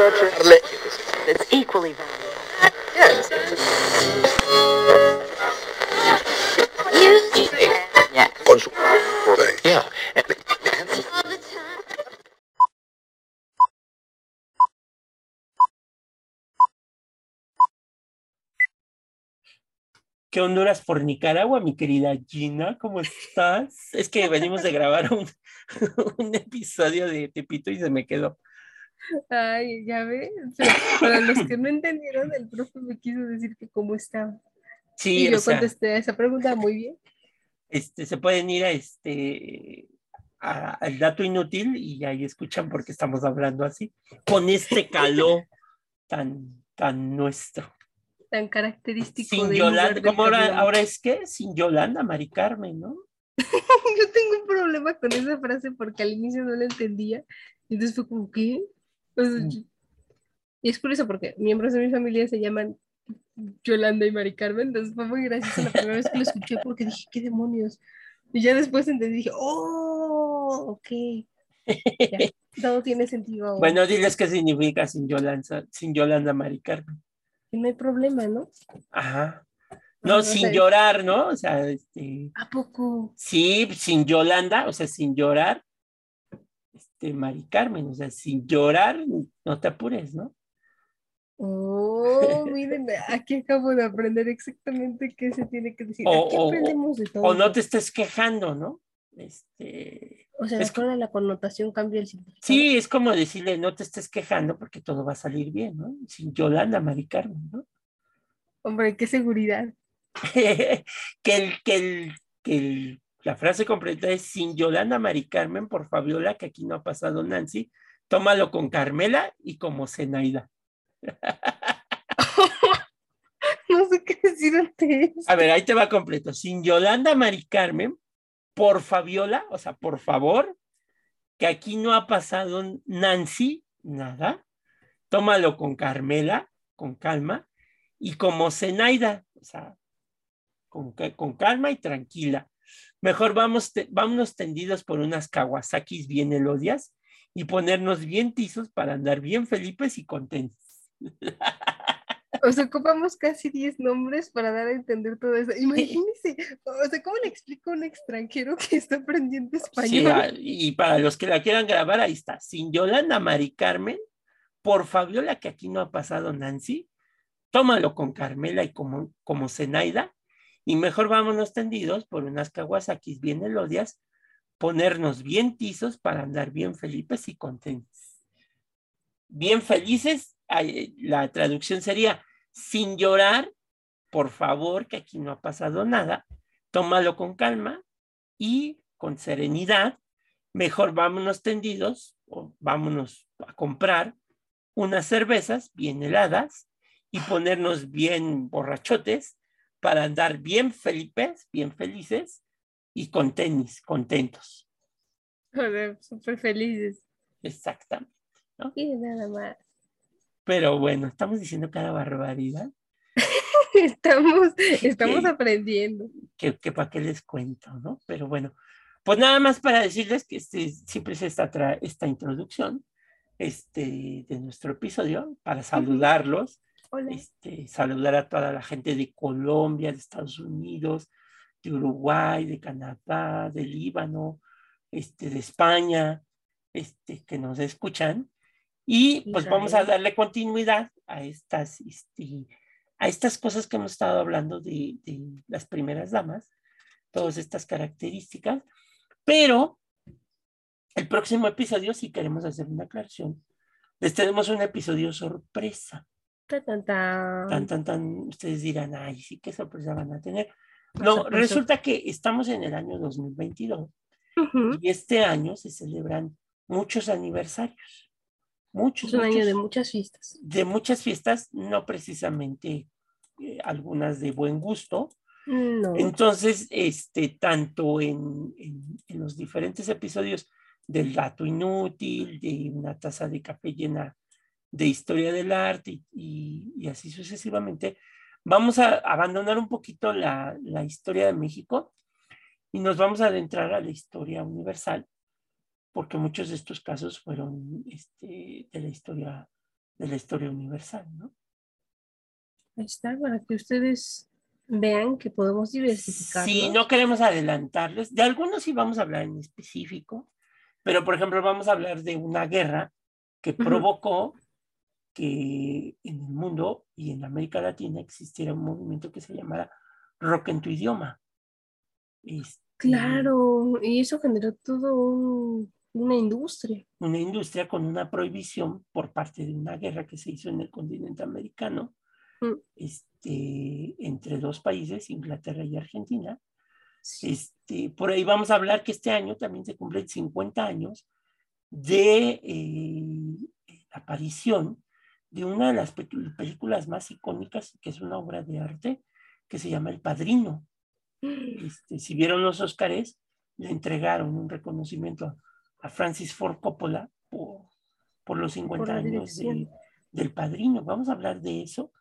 It's equally. Yes. Yeah. ¿Qué Honduras por Nicaragua, mi querida Gina? ¿Cómo estás? Es que venimos de grabar un, un episodio de Tepito y se me quedó. Ay, ya ves. Para los que no entendieron, el profe me quiso decir que cómo estaba. Sí, y yo o sea, contesté a esa pregunta muy bien. este, se pueden ir a este a- al dato inútil y ahí escuchan por qué estamos hablando así, con este calor tan, tan nuestro. Tan característico Sin Yolanda, ¿cómo ahora, es que? Sin Yolanda, Mari Carmen, ¿no? Yo tengo un problema con esa frase porque al inicio no la entendía. Y entonces fue como, ¿qué? Sea, Mm. Y es por eso, porque miembros de mi familia se llaman Yolanda y Mari Carmen. Entonces fue muy gracioso la primera vez que lo escuché porque dije, ¿qué demonios? Y ya después entendí, dije, ¡oh! Ok. Ya, todo tiene sentido ahora. Bueno, diles qué significa sin Yolanda, sin Yolanda, Mari Carmen. Y no hay problema, ¿no? Ajá. No, sin llorar, ¿no? O sea, este, ¿A poco? sí, sin Yolanda, o sea, sin llorar, este, Mari Carmen, o sea, sin llorar, no te apures, ¿no? Oh, miren, aquí acabo de aprender exactamente qué se tiene que decir. O- Aquí aprendemos de todo. O no te estés quejando, ¿no? Este, O sea, es mejor la connotación cambia el significado. sí, es como decirle, no te estés quejando porque todo va a salir bien, ¿no? Sin Yolanda, Mari Carmen, ¿no? Hombre, qué seguridad. que el, que el, que el- la frase completa es sin Yolanda Mari Carmen por Fabiola, que aquí no ha pasado Nancy, tómalo con Carmela y como Zenaida. No sé qué decir ante eso. A ver, ahí te va completo. Sin Yolanda Mari Carmen por Fabiola, o sea, por favor, que aquí no ha pasado Nancy, nada. Tómalo con Carmela, con calma, y como Zenaida, o sea, con, con calma y tranquila. Mejor vamos te- vámonos tendidos por unas Kawasakis bien elodias y ponernos bien tizos para andar bien felices y contentos. O sea, ocupamos casi 10 nombres para dar a entender todo eso. Imagínense, o sea, ¿cómo le explico a un extranjero que está aprendiendo Sí, español? ah, y para los que la quieran grabar, ahí está. Sin Yolanda Mari Carmen, por Fabiola, que aquí no ha pasado Nancy, tómalo con Carmela y como, como Zenaida, y mejor vámonos tendidos por unas Kawasakis bien elodias, ponernos bien tizos para andar bien felices y contentos. Bien felices, la traducción sería sin llorar, por favor, que aquí no ha pasado nada, tómalo con calma y con serenidad, mejor vámonos tendidos o vámonos a comprar unas cervezas bien heladas y ponernos bien borrachotes para andar bien felices, bien felices y con tenis, contentos. Sea, súper felices. Exactamente. Y nada más. Pero bueno, estamos diciendo cada barbaridad Estamos, estamos Sí. aprendiendo. que, que para qué les cuento, ¿no? Pero bueno, pues nada más para decirles que este, siempre es esta, tra- esta introducción este, de nuestro episodio para saludarlos, Hola. este, saludar a toda la gente de Colombia, de Estados Unidos, de Uruguay, de Canadá, de Líbano, este, de España, este, que nos escuchan. Y pues vamos a Israel. darle continuidad a estas, este, a estas cosas que hemos estado hablando de, de las primeras damas, todas estas características, pero el próximo episodio, si queremos hacer una aclaración, les tenemos un episodio sorpresa. Ta, tan, tan. Tan, ustedes dirán, ay, sí, qué sorpresa van a tener. No, resulta que estamos en el año 2022 Ujú. y este año se celebran muchos aniversarios. Muchos, Es un año de muchas fiestas. de muchas fiestas, no precisamente eh, algunas de buen gusto. No. Entonces, este, tanto en, en- en los diferentes episodios del dato inútil, de una taza de café llena de historia del arte y, así sucesivamente, vamos a abandonar un poquito la, la historia de México y nos vamos a adentrar a la historia universal, porque muchos de estos casos fueron este, de la historia de la historia universal, ¿no? Ahí está, para que ustedes vean que podemos diversificar. Sí, no queremos adelantarles. De algunos sí vamos a hablar en específico, pero por ejemplo vamos a hablar de una guerra que provocó que en el mundo y en América Latina existiera un movimiento que se llamara rock en tu idioma. Este, claro, y eso generó todo una industria. Una industria con una prohibición por parte de una guerra que se hizo en el continente americano mm. este, entre dos países, Inglaterra y Argentina. Este, por ahí vamos a hablar que este año también se cumplen 50 años de eh, aparición de una de las películas más icónicas, que es una obra de arte, que se llama El Padrino. Este, si vieron los Óscares, le entregaron un reconocimiento a Francis Ford Coppola por, por los 50 años del Padrino. Vamos a hablar de eso.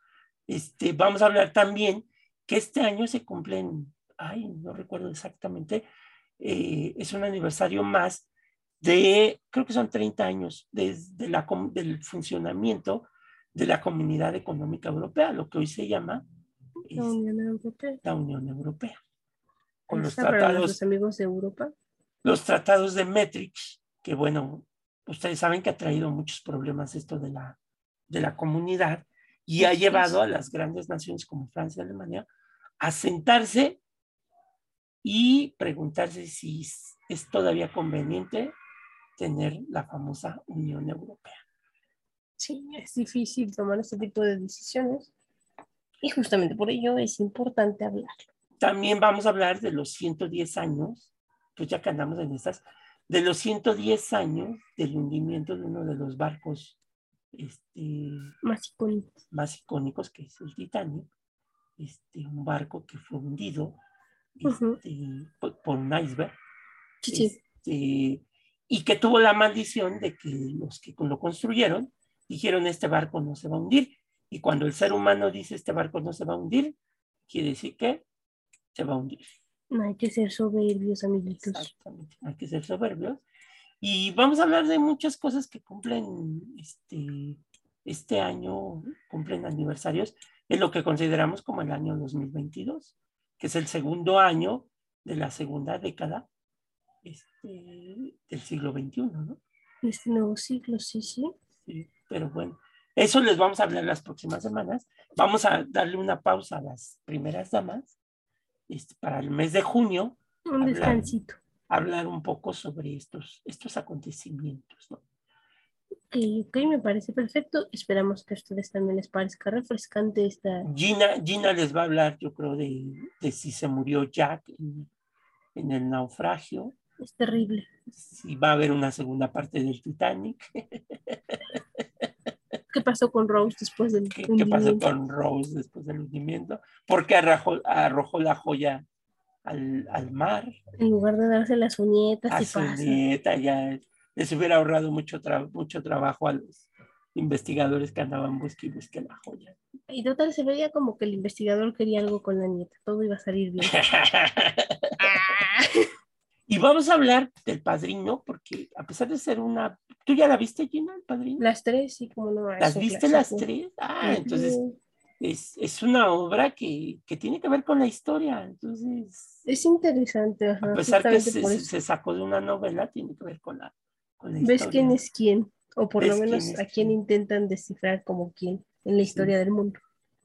Este, vamos a hablar también que este año se cumplen, ay, no recuerdo exactamente, eh, es un aniversario más de, creo que son 30 años desde la, del funcionamiento de la Comunidad Económica Europea, lo que hoy se llama la Unión Europea. La Unión Europea. Con los tratados. amigos de Europa. Los tratados de Metrix, que bueno, ustedes saben que ha traído muchos problemas esto de la, de la comunidad y ha llevado a las grandes naciones como Francia y Alemania a sentarse y preguntarse si es todavía conveniente tener la famosa Unión Europea. Sí, es difícil tomar este tipo de decisiones y justamente por ello es importante hablar. También vamos a hablar de los 110 años, pues ya que andamos en estas, de los 110 años del hundimiento de uno de los barcos este, más, icónicos. más icónicos, que es el Titanic, este, un barco que fue hundido este, por, un iceberg. Este, y que tuvo la maldición de que los que lo construyeron dijeron este barco no se va a hundir. Y cuando el ser humano dice este barco no se va a hundir, quiere decir que se va a hundir. No hay que ser soberbios, amiguitos. Exactamente, hay que ser soberbios. Y vamos a hablar de muchas cosas que cumplen este, este año, cumplen aniversarios, en lo que consideramos como el año 2022, que es el segundo año de la segunda década este, del siglo XXI, ¿no? Este nuevo siglo, sí, sí. Sí, pero bueno, eso les vamos a hablar las próximas semanas. Vamos a darle una pausa a las primeras damas este, para el mes de junio. Un descansito. Hablar un poco sobre estos, estos acontecimientos, ¿no? Ok, ok, me parece perfecto. Esperamos que a ustedes también les parezca refrescante esta. Gina, Gina les va a hablar, yo creo, de, de si se murió Jack en, en el naufragio. Es terrible. Si va a haber una segunda parte del Titanic. ¿Qué pasó con Rose después del ¿Qué, ¿Qué pasó con Rose después del hundimiento? ¿Por qué arrojó, arrojó la joya al, al, mar? En lugar de darse las uñetas. A su nieta, ya les hubiera ahorrado mucho, mucho trabajo a los investigadores que andaban buscando la joya. Y total se veía como que el investigador quería algo con la nieta, todo iba a salir bien. Y vamos a hablar del padrino, porque a pesar de ser una. ¿Tú ya la viste, Gina, el padrino? Las tres, sí, como no. ¿Las viste las tres? Ah, entonces es, es, una obra que, que, tiene que ver con la historia. Entonces. Es interesante. a pesar que se, se, sacó de una novela, tiene que ver con la, con la ¿Ves quién es quién? O por lo menos a quién intentan descifrar como quién en la historia del mundo.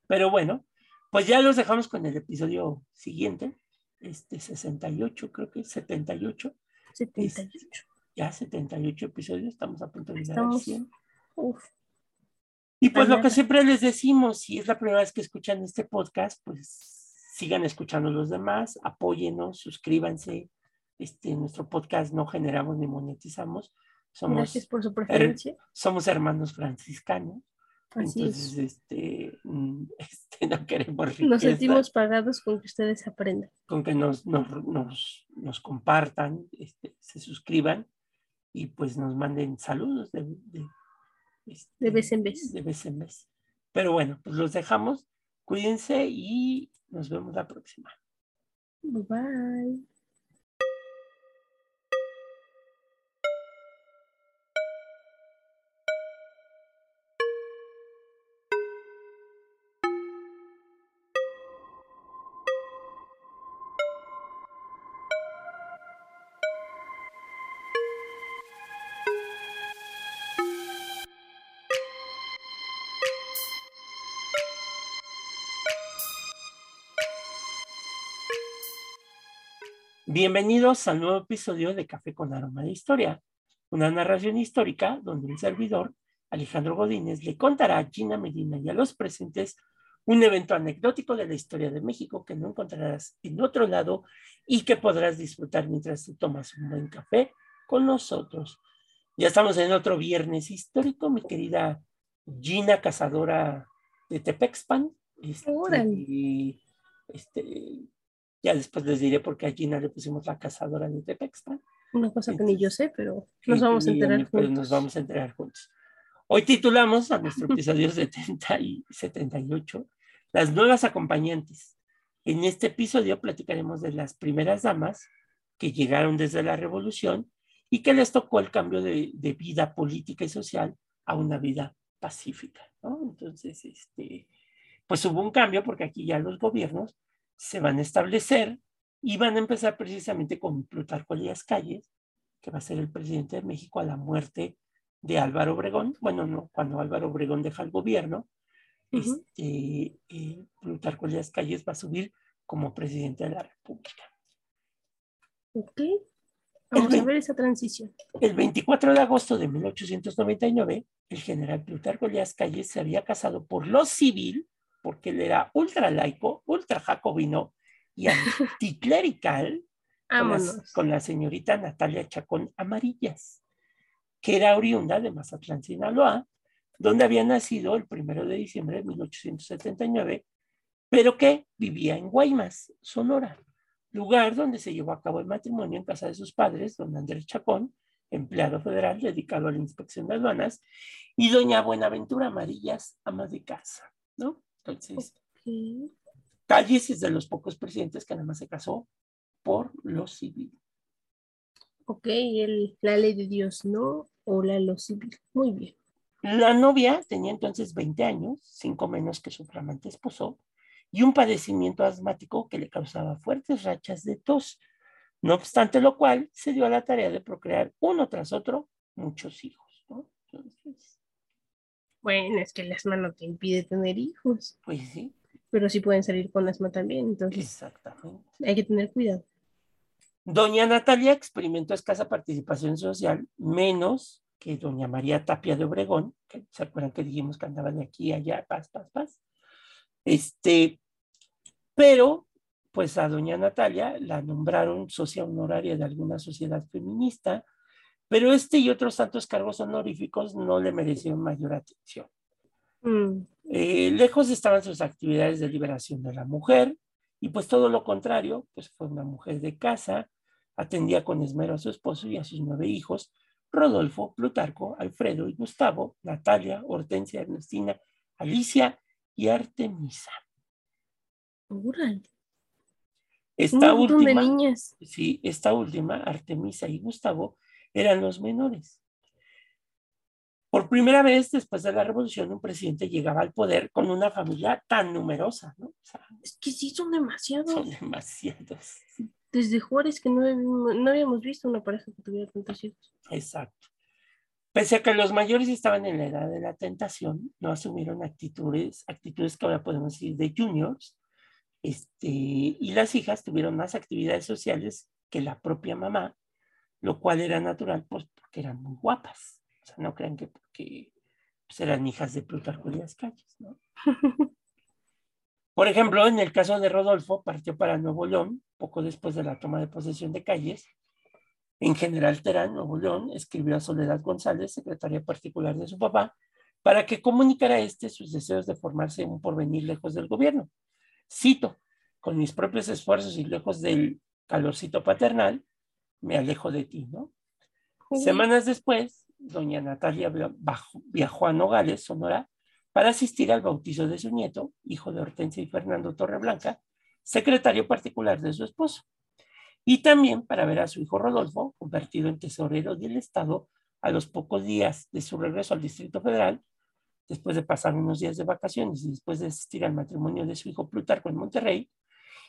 Pero bueno, pues ya los dejamos con el episodio siguiente este 68, creo que 78. 78. Ya 78 episodios, estamos a punto de llegar a 100. Y pues lo que siempre les decimos, si es la primera vez que escuchan este podcast, pues sigan escuchando los demás, apóyenos, suscríbanse. Este, nuestro podcast no generamos ni monetizamos. Somos, Gracias por su preferencia. somos hermanos franciscanos. Entonces, este, mm, este, no queremos riqueza. Nos sentimos pagados con que ustedes aprendan. Con que nos, nos, nos, nos compartan, este, se suscriban y pues nos manden saludos de, de, este, de vez en vez. De vez en vez. Pero bueno, pues los dejamos. Cuídense y nos vemos la próxima. Bye bye. Bienvenidos al nuevo episodio de Café con Aroma de Historia, una narración histórica donde el servidor, Alejandro Godínez, le contará a Gina Medina y a los presentes un evento anecdótico de la historia de México que no encontrarás en otro lado y que podrás disfrutar mientras te tomas un buen café con nosotros. Ya estamos en otro viernes histórico, mi querida Gina, cazadora de Tepexpan. Este, este, ya después les diré por qué a Gina le pusimos la cazadora de Tepexpan. Una cosa que ni yo sé, pero nos vamos a enterar juntos. nos vamos a enterar juntos. Hoy titulamos a nuestro episodio 70 y 78 Las nuevas acompañantes. En este episodio platicaremos de las primeras damas que llegaron desde la revolución y que les tocó el cambio de, de vida política y social a una vida pacífica. ¿no? Entonces, este, pues hubo un cambio porque aquí ya los gobiernos se van a establecer y van a empezar precisamente con Plutarco Elías Calles, que va a ser el presidente de México a la muerte de Álvaro Obregón. Bueno, no, cuando Álvaro Obregón deja el gobierno, este, eh, Plutarco Elías Calles va a subir como presidente de la República. Ok. Vamos a ver esa transición. El 24 de agosto de 1899, el general Plutarco Elías Calles se había casado por lo civil, porque él era ultra laico, ultra jacobino y anticlerical con, la señorita Natalia Chacón Amarillas, que era oriunda de Mazatlán, Sinaloa, donde había nacido el primero de diciembre de 1879, pero que vivía en Guaymas, Sonora, lugar donde se llevó a cabo el matrimonio en casa de sus padres, don Andrés Chacón, empleado federal dedicado a la inspección de aduanas, y doña Buenaventura Amarillas, ama de casa, ¿no? Entonces, Calles es de los pocos presidentes que nada más se casó por lo civil. Ok, el, la ley de Dios, ¿no? O la lo civil. Muy bien. La novia tenía entonces 20 años, cinco menos que su flamante esposo, y un padecimiento asmático que le causaba fuertes rachas de tos. No obstante lo cual, se dio a la tarea de procrear uno tras otro muchos hijos. ¿no? Bueno, es que el asma no te impide tener hijos. Pues sí. Pero sí pueden salir con asma también, entonces. Exactamente. Hay que tener cuidado. Doña Natalia experimentó escasa participación social, menos que doña María Tapia de Obregón, que se acuerdan que dijimos que andaba de aquí a allá, paz, paz, paz. Este, pero, pues a doña Natalia la nombraron socia honoraria de alguna sociedad feminista, pero este y otros tantos cargos honoríficos no le merecieron mayor atención. Mm. Eh, lejos estaban sus actividades de liberación de la mujer, y pues todo lo contrario, pues fue una mujer de casa, atendía con esmero a su esposo y a sus nueve hijos, Rodolfo, Plutarco, Alfredo y Gustavo, Natalia, Hortensia, Ernestina, Alicia y Artemisa. Esta última, niñas. Sí, esta última, Artemisa y Gustavo, eran los menores. Por primera vez después de la revolución, un presidente llegaba al poder con una familia tan numerosa, ¿no? es que sí, son demasiados. Son demasiados desde Juárez que no, no habíamos visto una pareja que tuviera tantos hijos. Exacto. Pese a que los mayores estaban en la edad de la tentación, no asumieron actitudes, actitudes que ahora podemos decir de juniors, este, y las hijas tuvieron más actividades sociales que la propia mamá, lo cual era natural pues, porque eran muy guapas. O sea, no crean que porque pues, eran hijas de Plutarco las calles, ¿no? Por ejemplo, en el caso de Rodolfo, partió para Nuevo León poco después de la toma de posesión de calles. En General Terán, Nuevo León, escribió a Soledad González, secretaria particular de su papá, para que comunicara a este sus deseos de formarse un porvenir lejos del gobierno. Cito, con mis propios esfuerzos y lejos del calorcito paternal, me alejo de ti, ¿no? Semanas después, doña Natalia viajó a Nogales, Sonora, para asistir al bautizo de su nieto, hijo de Hortensia y Fernando Torreblanca, secretario particular de su esposo, y también para ver a su hijo Rodolfo, convertido en tesorero del Estado a los pocos días de su regreso al Distrito Federal, después de pasar unos días de vacaciones y después de asistir al matrimonio de su hijo Plutarco en Monterrey,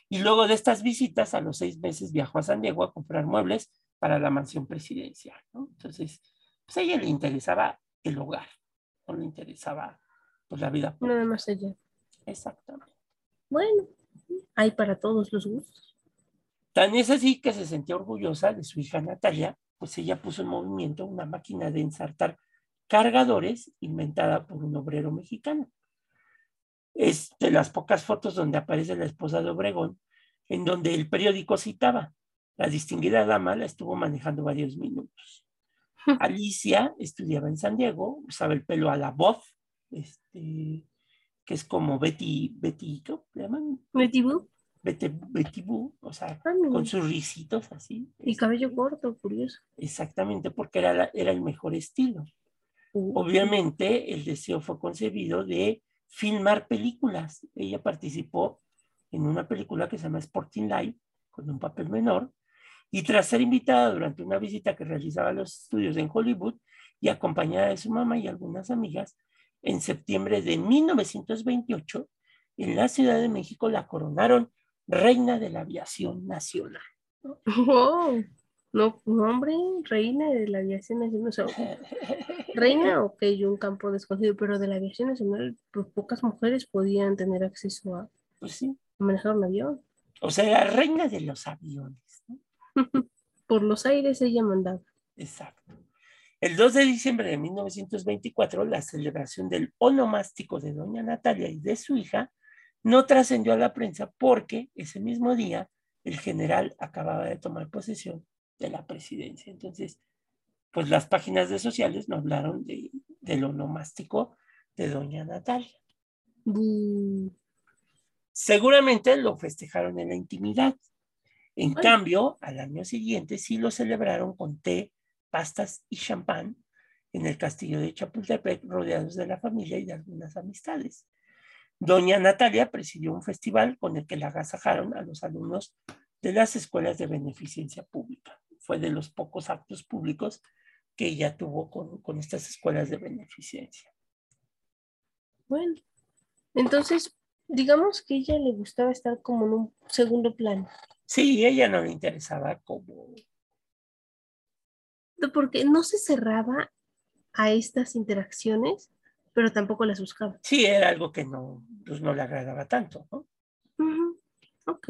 y luego de estas visitas, a los seis meses viajó a San Diego a comprar muebles para la mansión presidencial. Entonces, pues a ella le interesaba el hogar, no le interesaba pues, la vida. Nada más ella. Exactamente. Bueno, hay para todos los gustos. Tan es así que se sentía orgullosa de su hija Natalia, pues ella puso en movimiento una máquina de ensartar cargadores inventada por un obrero mexicano. Es de las pocas fotos donde aparece la esposa de Obregón, en donde el periódico citaba, la distinguida dama la estuvo manejando varios minutos. Alicia estudiaba en San Diego, usaba el pelo a la voz, este, que es como Betty, Betty, ¿cómo le llaman? Betty Boo. Betty, Betty Boo, o sea, Ah, con sus risitos así. Y cabello corto, curioso. Exactamente, porque era, la- era el mejor estilo. Uh, Obviamente, el deseo fue concebido de filmar películas. Ella participó en una película que se llama Sporting Life, con un papel menor, y tras ser invitada durante una visita que realizaba a los estudios en Hollywood y acompañada de su mamá y algunas amigas, en septiembre de 1928, en la Ciudad de México la coronaron reina de la aviación nacional. no, hombre, reina de la aviación nacional. O sea, reina, ok, un campo desconocido, pero de la aviación nacional, pues pocas mujeres podían tener acceso a, Pues sí, a manejar un avión. o sea, la reina de los aviones. ¿no? Por los aires ella mandaba. Exacto. El 2 de diciembre de 1924, la celebración del onomástico de doña Natalia y de su hija no trascendió a la prensa porque ese mismo día el general acababa de tomar posesión de la presidencia. Entonces, pues las páginas de sociales no hablaron de, del onomástico de doña Natalia. Seguramente lo festejaron en la intimidad. En Ay. cambio, al año siguiente sí lo celebraron con té, pastas y champán en el castillo de Chapultepec, rodeados de la familia y de algunas amistades. Doña Natalia presidió un festival con el que la agasajaron a los alumnos de las escuelas de beneficencia pública. Fue de los pocos actos públicos que ella tuvo con, con estas escuelas de beneficencia. Bueno, entonces, digamos que a ella le gustaba estar como en un segundo plano. Sí, ella no le interesaba como Porque no se cerraba a estas interacciones, pero tampoco las buscaba. Sí, era algo que no, pues no le agradaba tanto, ¿no? Ok.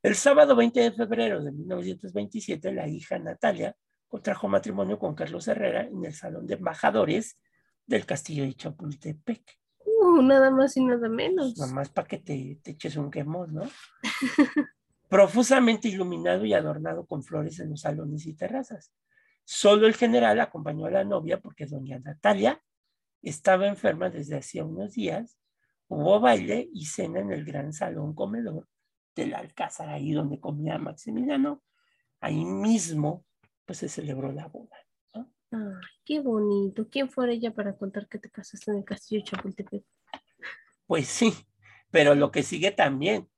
El sábado 20 de febrero de 1927, la hija Natalia contrajo matrimonio con Carlos Herrera en el Salón de Embajadores del Castillo de Chapultepec. Uh, nada más y nada menos. Nada más para que te, te eches un quemón, ¿no? Profusamente iluminado y adornado con flores en los salones y terrazas. Solo el general acompañó a la novia porque doña Natalia estaba enferma desde hacía unos días. Hubo baile y cena en el gran salón comedor del Alcázar, ahí donde comía Maximiliano. Ahí mismo, pues se celebró la boda. Ay, qué bonito. ¿Quién fuera ella para contar que te casaste en el castillo de Chapultepec? Pues sí, pero lo que sigue también.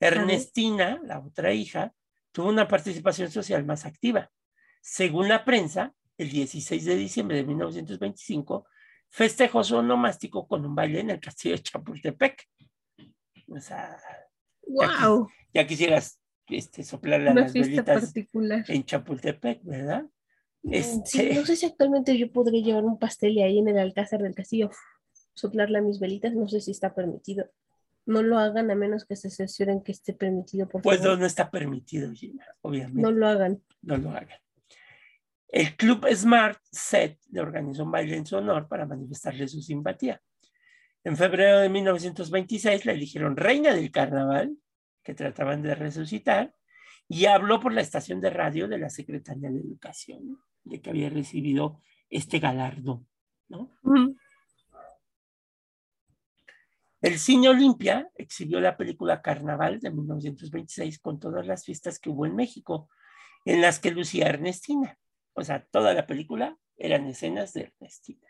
Ernestina, la otra hija, tuvo una participación social más activa. Según la prensa, el 16 de diciembre de 1925, festejó su onomástico con un baile en el castillo de Chapultepec. O sea, ¡Wow! ya quisieras este, Una las fiesta velitas particular. en Chapultepec, ¿verdad? Mm, Este, Sí, no sé si actualmente yo podré llevar un pastel y ahí en el alcázar del castillo soplarle a mis velitas. No sé si está permitido. No lo hagan a menos que se cercioren que esté permitido, por Pues favor. no está permitido, Gina, obviamente. No lo hagan. no lo hagan. El club Smart Set le organizó un baile en su honor para manifestarle su simpatía. En febrero de 1926 la eligieron reina del carnaval, que trataban de resucitar, y habló por la estación de radio de la Secretaría de Educación, de que había recibido este. Ujú. El Cine Olimpia exhibió la película Carnaval de 1926 con todas las fiestas que hubo en México, en las que lucía Ernestina. O sea, toda la película eran escenas de Ernestina.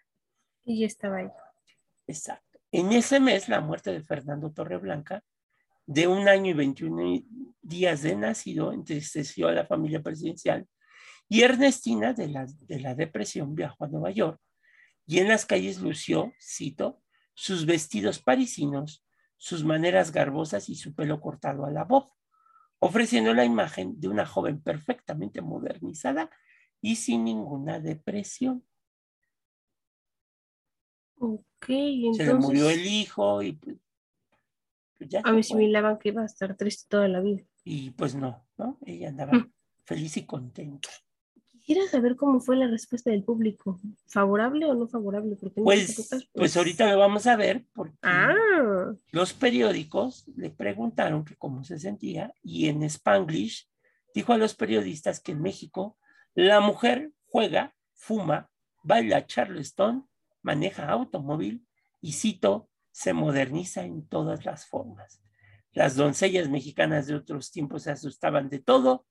Y ya estaba ahí. Exacto. En ese mes, la muerte de Fernando Torreblanca, de un año y 21 días de nacido, entristeció a la familia presidencial y Ernestina, de la, de la depresión, viajó a Nueva York y en las calles lució, cito, sus vestidos parisinos, sus maneras garbosas y su pelo cortado a la voz, ofreciendo la imagen de una joven perfectamente modernizada y sin ninguna depresión. Ok, Se le murió entonces el hijo y pues, pues ya se fue. asimilaban que iba a estar triste toda la vida. Y pues no, ¿no? Ella andaba Mm. feliz y contenta. Quisiera saber cómo fue la respuesta del público, favorable o no favorable, porque Pues, épocas, pues ahorita lo vamos a ver porque Ah, los periódicos le preguntaron que cómo se sentía y en Spanglish dijo a los periodistas que en México la mujer juega, fuma, baila charleston, maneja automóvil y cito, se moderniza en todas las formas. Las doncellas mexicanas de otros tiempos se asustaban de todo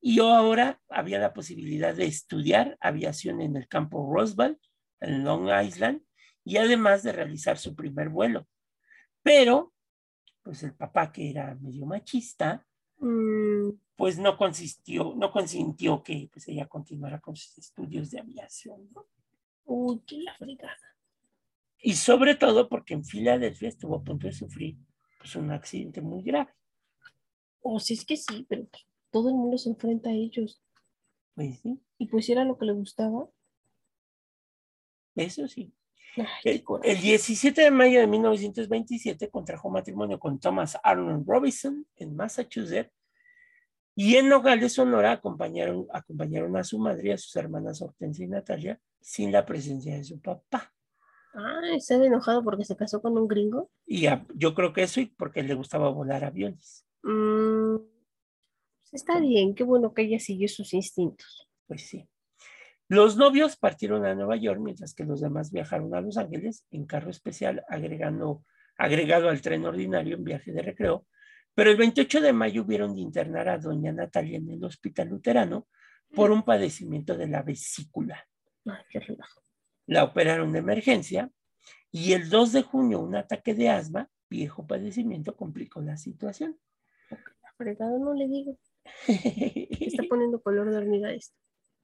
y ahora había la posibilidad de estudiar aviación en el campo Roosevelt, en Long Island, y además de realizar su primer vuelo. Pero, pues el papá que era medio machista, mm, pues no consistió, no consintió que pues ella continuara con sus estudios de aviación, ¿no? Uy, qué la fregada. Y sobre todo porque en Filadelfia estuvo a punto de sufrir pues, un accidente muy grave. O si es que sí, pero pues, todo el mundo se enfrenta a ellos. Pues sí, Y pues era lo que le gustaba. eso sí. Ay, El, el 17 de mayo de 1927 contrajo matrimonio con Thomas Arnold Robinson en Massachusetts y en Nogales, Sonora, acompañaron, acompañaron a su madre y a sus hermanas Hortensia y Natalia sin la presencia de su papá. Ah, está enojado porque se casó con un gringo. Y a- yo creo que eso y porque le gustaba volar aviones. Mm, pues está bien, qué bueno que ella siguió sus instintos. Pues sí. Los novios partieron a Nueva York mientras que los demás viajaron a Los Ángeles en carro especial agregando, agregado al tren ordinario en viaje de recreo. Pero el 28 de mayo hubieron de internar a doña Natalia en el hospital luterano por un padecimiento de la vesícula. Ay, qué relajo. La operaron de emergencia y el 2 de junio un ataque de asma, viejo padecimiento, complicó la situación. La fregada no le digo. Está poniendo color de hormiga esto.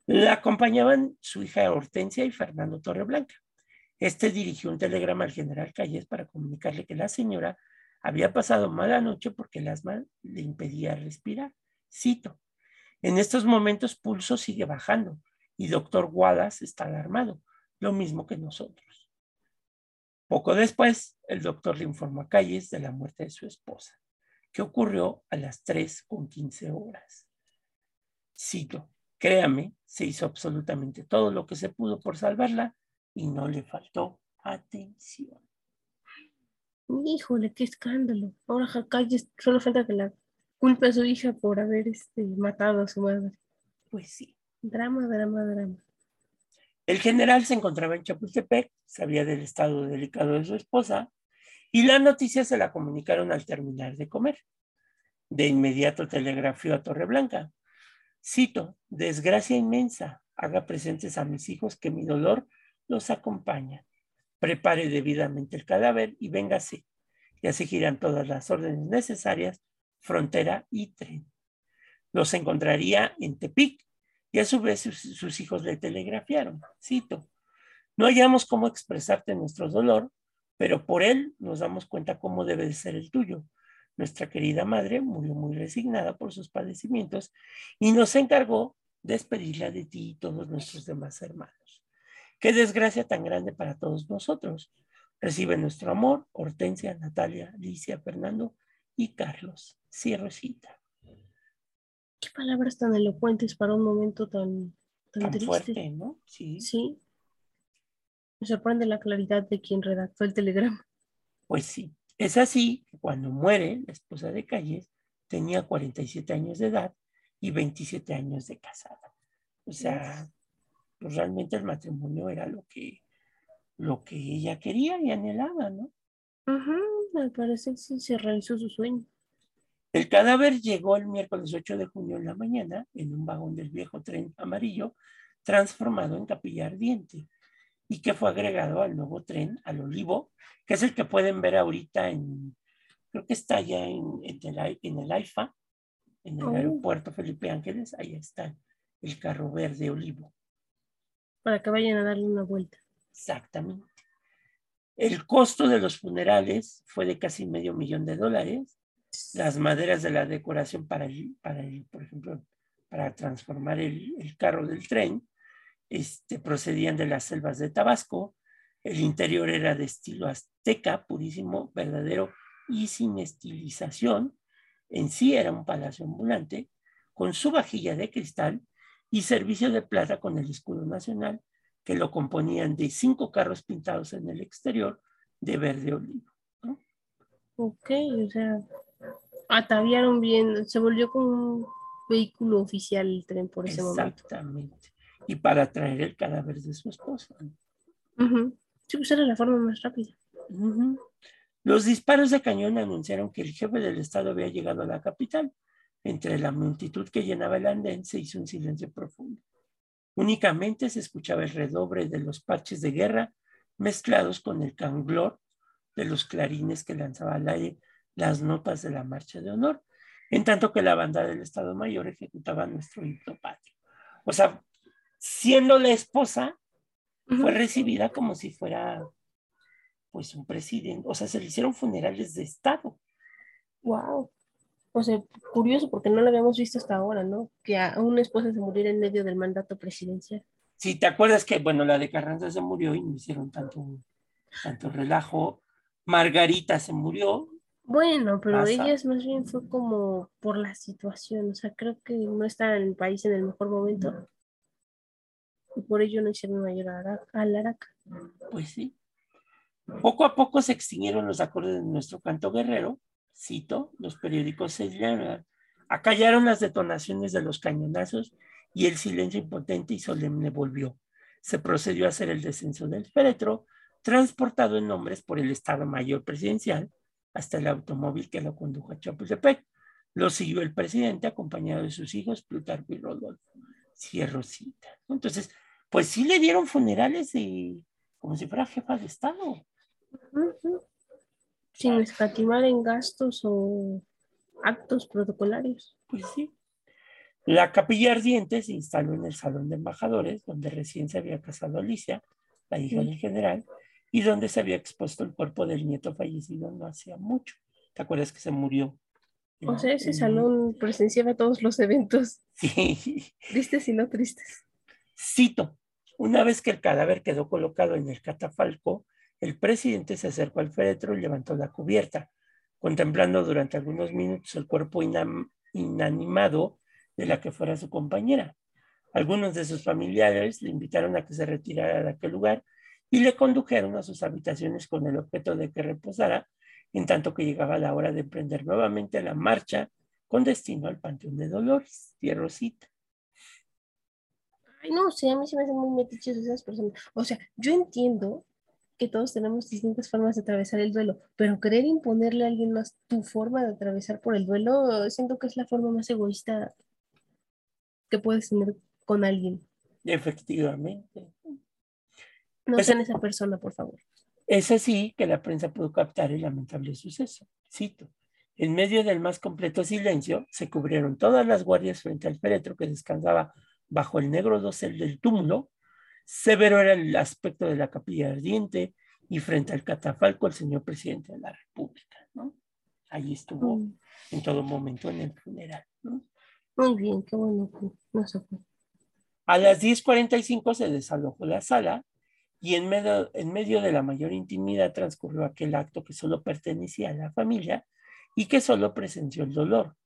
La acompañaban su hija Hortensia y Fernando Torreblanca. Este dirigió un telegrama al general Calles para comunicarle que la señora había pasado mala noche porque el asma le impedía respirar. Cito, en estos momentos pulso sigue bajando y doctor Wallace está alarmado, lo mismo que nosotros. Poco después, el doctor le informó a Calles de la muerte de su esposa, que ocurrió a las 3 con 15 horas. Cito, créame, se hizo absolutamente todo lo que se pudo por salvarla y no le faltó atención. Híjole, qué escándalo. Ahora Calles solo falta que la culpe a su hija por haber este, matado a su madre. Pues sí. Drama, drama, drama. El general se encontraba en Chapultepec, sabía del estado delicado de su esposa y la noticia se la comunicaron al terminar de comer. De inmediato telegrafió a Torreblanca. Cito, desgracia inmensa, haga presentes a mis hijos que mi dolor los acompaña. Prepare debidamente el cadáver y véngase. Ya se giran todas las órdenes necesarias, frontera y tren. Los encontraría en Tepic y a su vez sus, hijos le telegrafiaron. Cito, no hallamos cómo expresarte nuestro dolor, pero por él nos damos cuenta cómo debe de ser el tuyo. Nuestra querida madre murió muy resignada por sus padecimientos y nos encargó despedirla de ti y todos nuestros demás hermanos. Qué desgracia tan grande para todos nosotros. Recibe nuestro amor, Hortensia, Natalia, Alicia, Fernando y Carlos. Cierrosita. Qué palabras tan elocuentes para un momento tan, tan, Tan triste. fuerte, ¿no? Sí. Sí. Me sorprende la claridad de quien redactó el telegrama. Pues sí. Es así que cuando muere la esposa de Calles tenía 47 años de edad y 27 años de casada. O sea, pues realmente el matrimonio era lo que, lo que ella quería y anhelaba, ¿no? Ajá, al parecer sí se realizó su sueño. El cadáver llegó el miércoles 8 de junio en la mañana en un vagón del viejo tren amarillo transformado en capilla ardiente y que fue agregado al nuevo tren, al Olivo, que es el que pueden ver ahorita en, creo que está allá en, en el, en el AIFA, en el Oh. aeropuerto Felipe Ángeles, ahí está el carro verde Olivo. Para que vayan a darle una vuelta. Exactamente. El costo de los funerales fue de casi medio millón de dólares. Las maderas de la decoración para el, para el por ejemplo, para transformar el, el carro del tren, este, procedían de las selvas de Tabasco. El interior era de estilo azteca, purísimo, verdadero y sin estilización. En sí era un palacio ambulante con su vajilla de cristal y servicio de plata con el escudo nacional, que lo componían de cinco carros pintados en el exterior de verde olivo. Ok, o sea, ataviaron bien, se volvió como un vehículo oficial el tren por ese momento. Exactamente. Y para traer el cadáver de su esposa. Sí, pues era la forma más rápida. Los disparos de cañón anunciaron que el jefe del Estado había llegado a la capital. Entre la multitud que llenaba el andén se hizo un silencio profundo. Únicamente se escuchaba el redobre de los parches de guerra mezclados con el canglor de los clarines que lanzaba al aire las notas de la marcha de honor, en tanto que la banda del Estado Mayor ejecutaba nuestro himno patrio. O sea, siendo la esposa, fue recibida como si fuera pues un presidente, o sea, se le hicieron funerales de Estado. Wow. O sea, curioso porque no lo habíamos visto hasta ahora, ¿no? Que a una esposa se muriera en medio del mandato presidencial. Sí, ¿te acuerdas que, bueno, la de Carranza se murió y no hicieron tanto, tanto relajo? Margarita se murió. Bueno, pero ella es más bien fue como por la situación, o sea, creo que no estaba en el país en el mejor momento. Y por ello no hicieron mayor alaraca. Pues sí. Poco a poco se extinguieron los acordes de nuestro canto guerrero, cito, los periódicos se acallaron las detonaciones de los cañonazos y el silencio impotente y solemne volvió. Se procedió a hacer el descenso del féretro, transportado en hombres por el Estado Mayor Presidencial hasta el automóvil que lo condujo a Chapultepec. Lo siguió el presidente acompañado de sus hijos Plutarco y Rodolfo. Cierro cita. Entonces, pues sí le dieron funerales de, como si fuera jefa de Estado. Sin escatimar en gastos o actos protocolarios. Pues sí. La capilla ardiente se instaló en el salón de embajadores, donde recién se había casado Alicia, la hija del general, y donde se había expuesto el cuerpo del nieto fallecido no hacía mucho. ¿Te acuerdas que se murió? O sea, ese salón presenciaba todos los eventos. Sí. Tristes y no tristes. Cito, una vez que el cadáver quedó colocado en el catafalco, el presidente se acercó al féretro y levantó la cubierta, contemplando durante algunos minutos el cuerpo inanimado de la que fuera su compañera. Algunos de sus familiares le invitaron a que se retirara de aquel lugar y le condujeron a sus habitaciones con el objeto de que reposara, en tanto que llegaba la hora de emprender nuevamente la marcha con destino al Panteón de Dolores, Tierrosita. Ay, no sé, a mí se me hacen muy metiches esas personas. O sea, yo entiendo que todos tenemos distintas formas de atravesar el duelo, pero querer imponerle a alguien más tu forma de atravesar por el duelo, siento que es la forma más egoísta que puedes tener con alguien. Efectivamente. No sean esa persona, por favor. Es así que la prensa pudo captar el lamentable suceso. Cito. En medio del más completo silencio, se cubrieron todas las guardias frente al féretro que descansaba bajo el negro dosel del túmulo Severo era el aspecto de la capilla ardiente y frente al catafalco el señor presidente de la República, ¿no? Allí estuvo mm. en todo momento en el funeral, ¿no? Muy bien, qué bueno no se fue. A las 10.45 se desalojó la sala y en medio, en medio de la mayor intimidad transcurrió aquel acto que solo pertenecía a la familia y que solo presenció el dolor.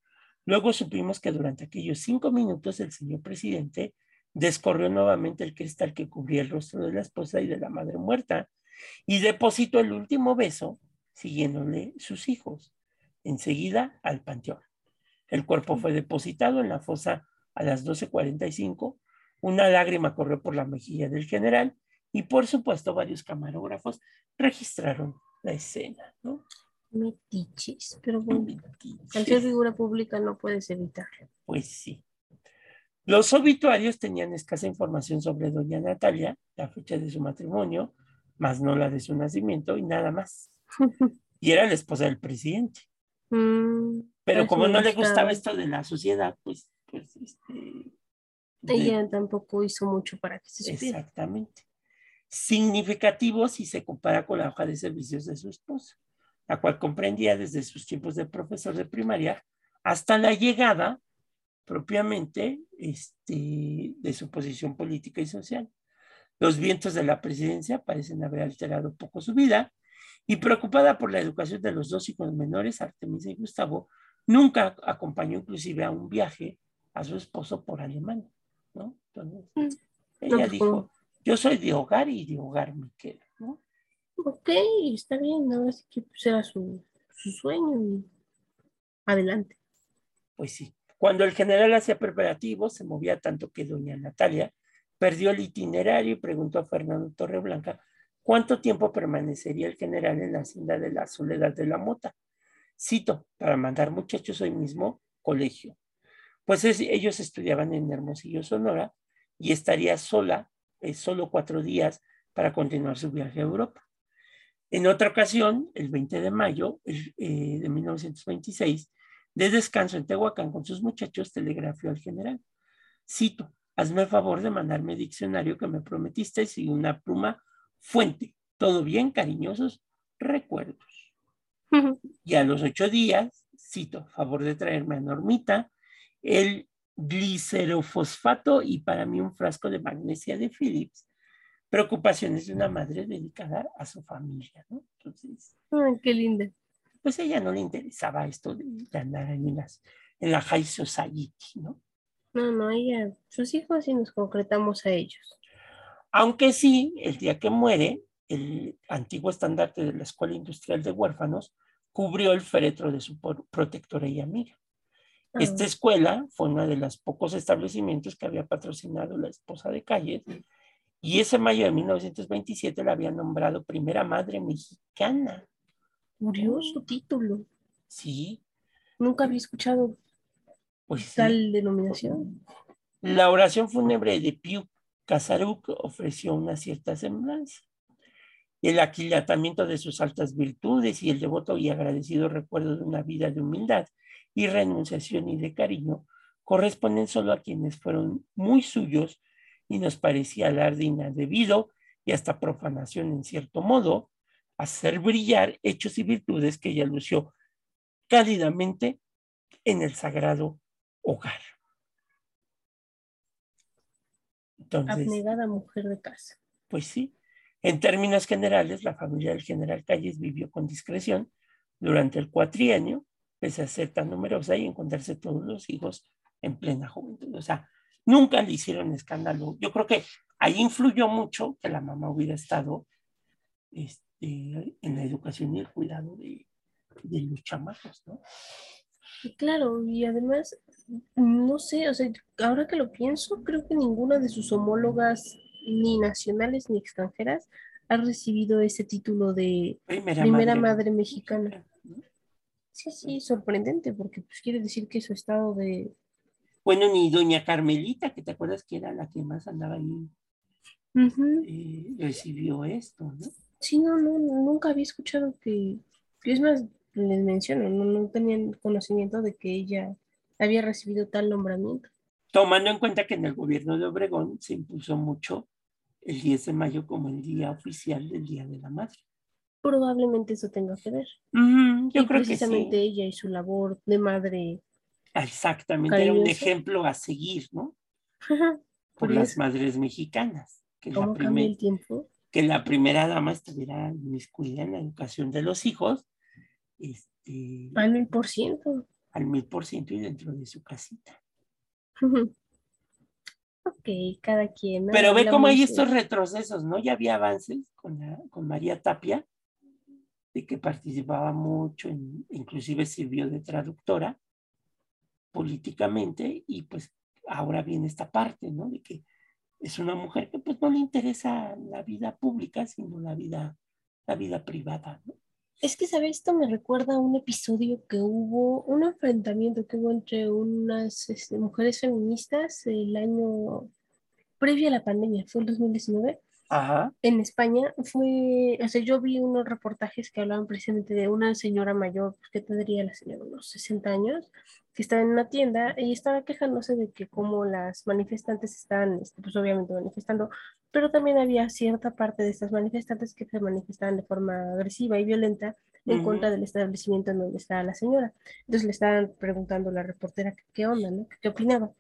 Luego supimos que durante aquellos cinco minutos el señor presidente descorrió nuevamente el cristal que cubría el rostro de la esposa y de la madre muerta y depositó el último beso siguiéndole sus hijos. Enseguida al panteón. El cuerpo fue depositado en la fosa a las 12.45. Una lágrima corrió por la mejilla del general y por supuesto varios camarógrafos registraron la escena. ¿no? Metiches, pero bueno, al ser figura pública no puedes evitarlo. Pues sí. Los obituarios tenían escasa información sobre doña Natalia, la fecha de su matrimonio, más no la de su nacimiento y nada más. Y era la esposa del presidente. Mm, Pero como no le gustaba esto de la sociedad, pues, pues este, ella tampoco hizo mucho para que se supiera. Exactamente. Significativo si se compara con la hoja de servicios de su esposa, la cual comprendía desde sus tiempos de profesor de primaria hasta la llegada propiamente este, de su posición política y social. Los vientos de la presidencia parecen haber alterado poco su vida y preocupada por la educación de los dos hijos menores, Artemisa y Gustavo, nunca acompañó inclusive a un viaje a su esposo por Alemania, ¿no? Entonces, Mm. ella dijo, yo soy de hogar y de hogar me quedo, ¿no? Ok, está bien, ahora sí que pues, era su, su sueño y adelante. Pues sí. Cuando el general hacía preparativos, se movía tanto que doña Natalia perdió el itinerario y preguntó a Fernando Torreblanca cuánto tiempo permanecería el general en la hacienda de la Soledad de la Mota. Cito, para mandar muchachos hoy mismo, colegio. Pues es- ellos estudiaban en Hermosillo, Sonora, y estaría sola, eh, solo cuatro días, para continuar su viaje a Europa. En otra ocasión, el 20 de mayo el, eh, de 1926, de descanso en Tehuacán con sus muchachos, telegrafió al general. Cito, hazme el favor de mandarme diccionario que me prometiste y una pluma fuente. Todo bien, cariñosos recuerdos. Y a los ocho días, cito, favor de traerme a Normita el glicerofosfato y para mí un frasco de magnesia de Philips. Preocupaciones de una madre dedicada a su familia, ¿no? Entonces, Ay, qué linda. pues a ella no le interesaba esto de, de andar en, las, en la high society, ¿no? No, no, ella, sus hijos y nos concretamos a ellos. Aunque sí, el día que muere, el antiguo estandarte de la Escuela Industrial de Huérfanos cubrió el féretro de su protectora y amiga. Ah, Esta escuela fue uno de los pocos establecimientos que había patrocinado la esposa de Calles y ese mayo de 1927 la había nombrado primera madre mexicana. curioso título. Sí, Nunca había escuchado pues sí. tal denominación. La oración fúnebre de Piu Casaruc ofreció una cierta semblanza. El aquilatamiento de sus altas virtudes y el devoto y agradecido recuerdo de una vida de humildad y renunciación y de cariño corresponden solo a quienes fueron muy suyos y nos parecía alarde indebido y hasta profanación en cierto modo, hacer brillar hechos y virtudes que ella lució cálidamente en el sagrado hogar. Entonces, Abnegada mujer de casa. pues sí, en términos generales, la familia del general Calles vivió con discreción durante el cuatrienio, pese a ser tan numerosa y encontrarse todos los hijos en plena juventud. O sea, nunca le hicieron escándalo. Yo creo que ahí influyó mucho que la mamá hubiera estado este, en la educación y el cuidado de, de los chamacos, ¿no? Claro, y además, no sé, o sea, ahora que lo pienso, creo que ninguna de sus homólogas, ni nacionales ni extranjeras, ha recibido ese título de Primera, primera madre mexicana. Sí, sí, sorprendente, porque pues quiere decir que su estado de... Bueno, ni doña Carmelita, que te acuerdas que era la que más andaba ahí, eh, recibió esto, ¿no? Sí, no, no, nunca había escuchado que, que es más, les menciono, no, no tenían conocimiento de que ella había recibido tal nombramiento. Tomando en cuenta que en el gobierno de Obregón se impuso mucho el 10 de mayo como el día oficial del Día de la Madre. Probablemente eso tenga que ver. Yo y creo que precisamente sí. ella y su labor de madre. Exactamente, era un ejemplo a seguir, ¿no? Ajá, Por las madres mexicanas. Que la, ¿Cómo cambia primer- el tiempo? que la primera dama estuviera inmiscuida en la educación de los hijos este, Al mil por ciento. al mil por ciento y dentro de su casita. Ok, cada quien. Pero ve cómo hay estos retrocesos, ¿no? Ya había avances con, la- con María Tapia, de que participaba mucho, en- inclusive sirvió de traductora políticamente, y pues ahora viene esta parte, ¿no? De que es una mujer que pues no le interesa la vida pública, sino la vida, la vida privada, ¿no? Es que, ¿sabes? Esto me recuerda a un episodio que hubo, un enfrentamiento que hubo entre unas este, mujeres feministas el año previo a la pandemia, fue el 2019. Ajá. En España fue, o sea, yo vi unos reportajes que hablaban precisamente de una señora mayor, pues, que tendría la señora unos 60 años, que estaba en una tienda y estaba quejándose de que como las manifestantes estaban, este, pues obviamente manifestando, pero también había cierta parte de estas manifestantes que se manifestaban de forma agresiva y violenta en Ujú. contra del establecimiento en donde estaba la señora. Entonces le estaban preguntando a la reportera qué onda, ¿no? ¿Qué, qué opinaba?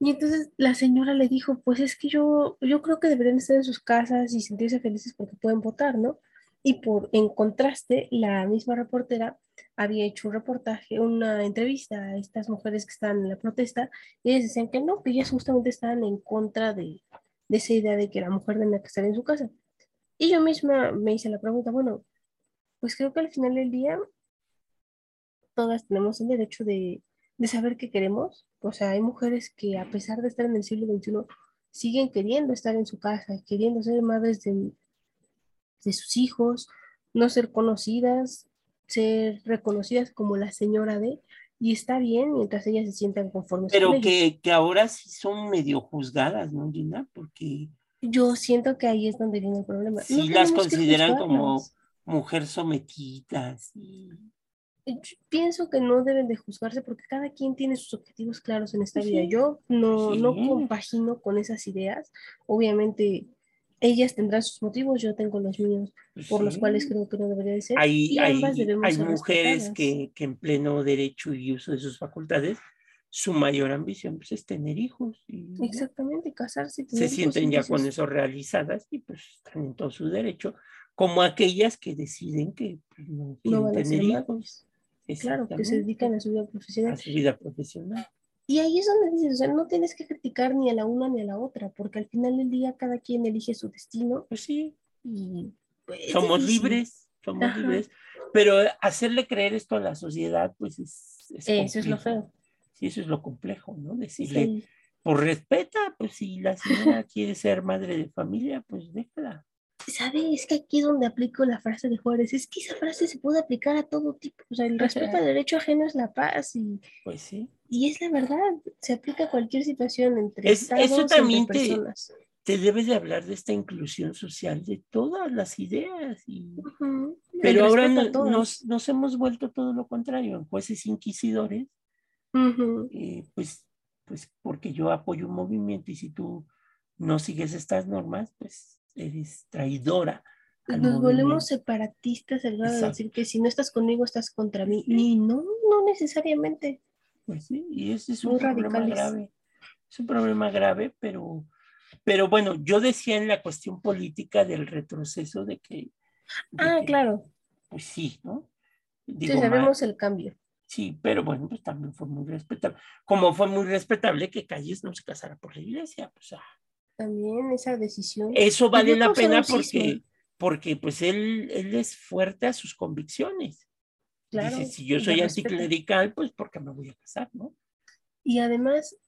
Y entonces la señora le dijo, pues es que yo, yo creo que deberían estar en sus casas y sentirse felices porque pueden votar, ¿no? Y por, en contraste, la misma reportera había hecho un reportaje, una entrevista a estas mujeres que estaban en la protesta y ellas decían que no, que ellas justamente estaban en contra de, de esa idea de que la mujer tenía que estar en su casa. Y yo misma me hice la pregunta, bueno, pues creo que al final del día todas tenemos el derecho de, de saber qué queremos. O sea, hay mujeres que a pesar de estar en el siglo XXI siguen queriendo estar en su casa, queriendo ser madres de, de sus hijos, no ser conocidas, ser reconocidas como la señora de, y está bien mientras ellas se sientan conformes. Pero que, que, ahora sí son medio juzgadas, ¿no, Gina? Porque... Yo siento que ahí es donde viene el problema. Sí las consideran como mujer sometidas. Y... Pienso que no deben de juzgarse porque cada quien tiene sus objetivos claros en esta vida. Yo no, no compagino con esas ideas. Obviamente ellas tendrán sus motivos, yo tengo los míos, por los cuales creo que no debería de ser. Hay, hay, hay mujeres que, que, en pleno derecho y uso de sus facultades, su mayor ambición pues, es tener hijos. Y, Exactamente, casarse. Se sienten ya con eso realizadas y pues están en todo su derecho, como aquellas que deciden que pues, no quieren tener hijos. Claro, que se dedican a su vida profesional. A su vida profesional. Y ahí es donde dices, o sea, no tienes que criticar ni a la una ni a la otra, porque al final del día cada quien elige su destino. Pues sí. Y pues, somos libres, somos libres. Pero hacerle creer esto a la sociedad, pues es. eso es lo feo. Sí, eso es lo complejo, ¿no? Decirle, por pues respeta, pues si la señora quiere ser madre de familia, pues déjala. ¿Sabes? Es que aquí es donde aplico la frase de Juárez. Es que esa frase se puede aplicar a todo tipo. O sea, el respeto al derecho ajeno es la paz. Y, pues sí. Y es la verdad, se aplica a cualquier situación entre es, eso también te, te debes de hablar de esta inclusión social de todas las ideas. Y... Pero ahora nos, nos, hemos vuelto todo lo contrario, jueces inquisidores. Eh, pues, pues porque yo apoyo un movimiento y si tú no sigues estas normas, pues eres traidora. Nos volvemos separatistas al grado de decir que si no estás conmigo estás contra mí. Y no, no necesariamente. Pues sí, y ese es un problema grave. Es un problema grave, pero, pero bueno, yo decía en la cuestión política del retroceso de que. ah, claro. Pues sí, ¿no? Digo, sí, sabemos el cambio. Sí, pero bueno, pues también fue muy respetable. Como fue muy respetable que Calles no se casara por la iglesia, pues. Ah. También esa decisión. Eso vale la pena porque, porque pues él, él es fuerte a sus convicciones. Dice, si yo soy anticlerical, pues porque me voy a casar, ¿no? Y además,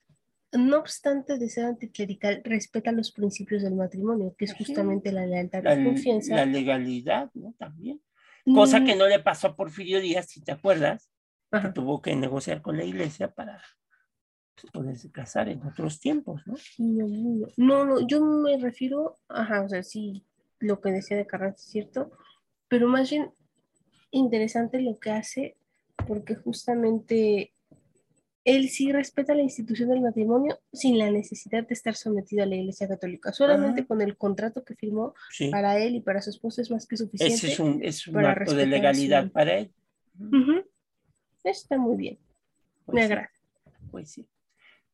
no obstante de ser anticlerical, respeta los principios del matrimonio, que es justamente la lealtad y confianza. La legalidad, ¿no? También. Cosa mm. que no le pasó a Porfirio Díaz, si te acuerdas, que tuvo que negociar con la iglesia para poderse casar en otros tiempos, ¿no? No, no, yo me refiero, ajá, o sea, sí, lo que decía de Carranza es cierto, pero más bien interesante lo que hace porque justamente él sí respeta la institución del matrimonio sin la necesidad de estar sometido a la Iglesia Católica. Solamente con el contrato que firmó para él y para su esposa es más que suficiente. Ese es un, es un acto de legalidad para él. Está muy bien. Pues Me agrada. Pues sí.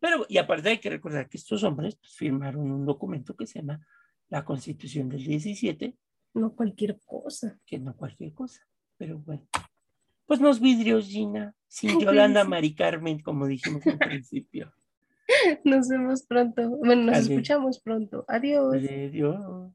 Pero, y aparte hay que recordar que estos hombres pues, firmaron un documento que se llama la Constitución del 17. No cualquier cosa. Que no cualquier cosa. Pero bueno. Pues los vidrios, Gina. Sin Yolanda Mari Carmen, como dijimos al principio. Nos vemos pronto. Bueno, nos escuchamos pronto. Adiós. Adiós.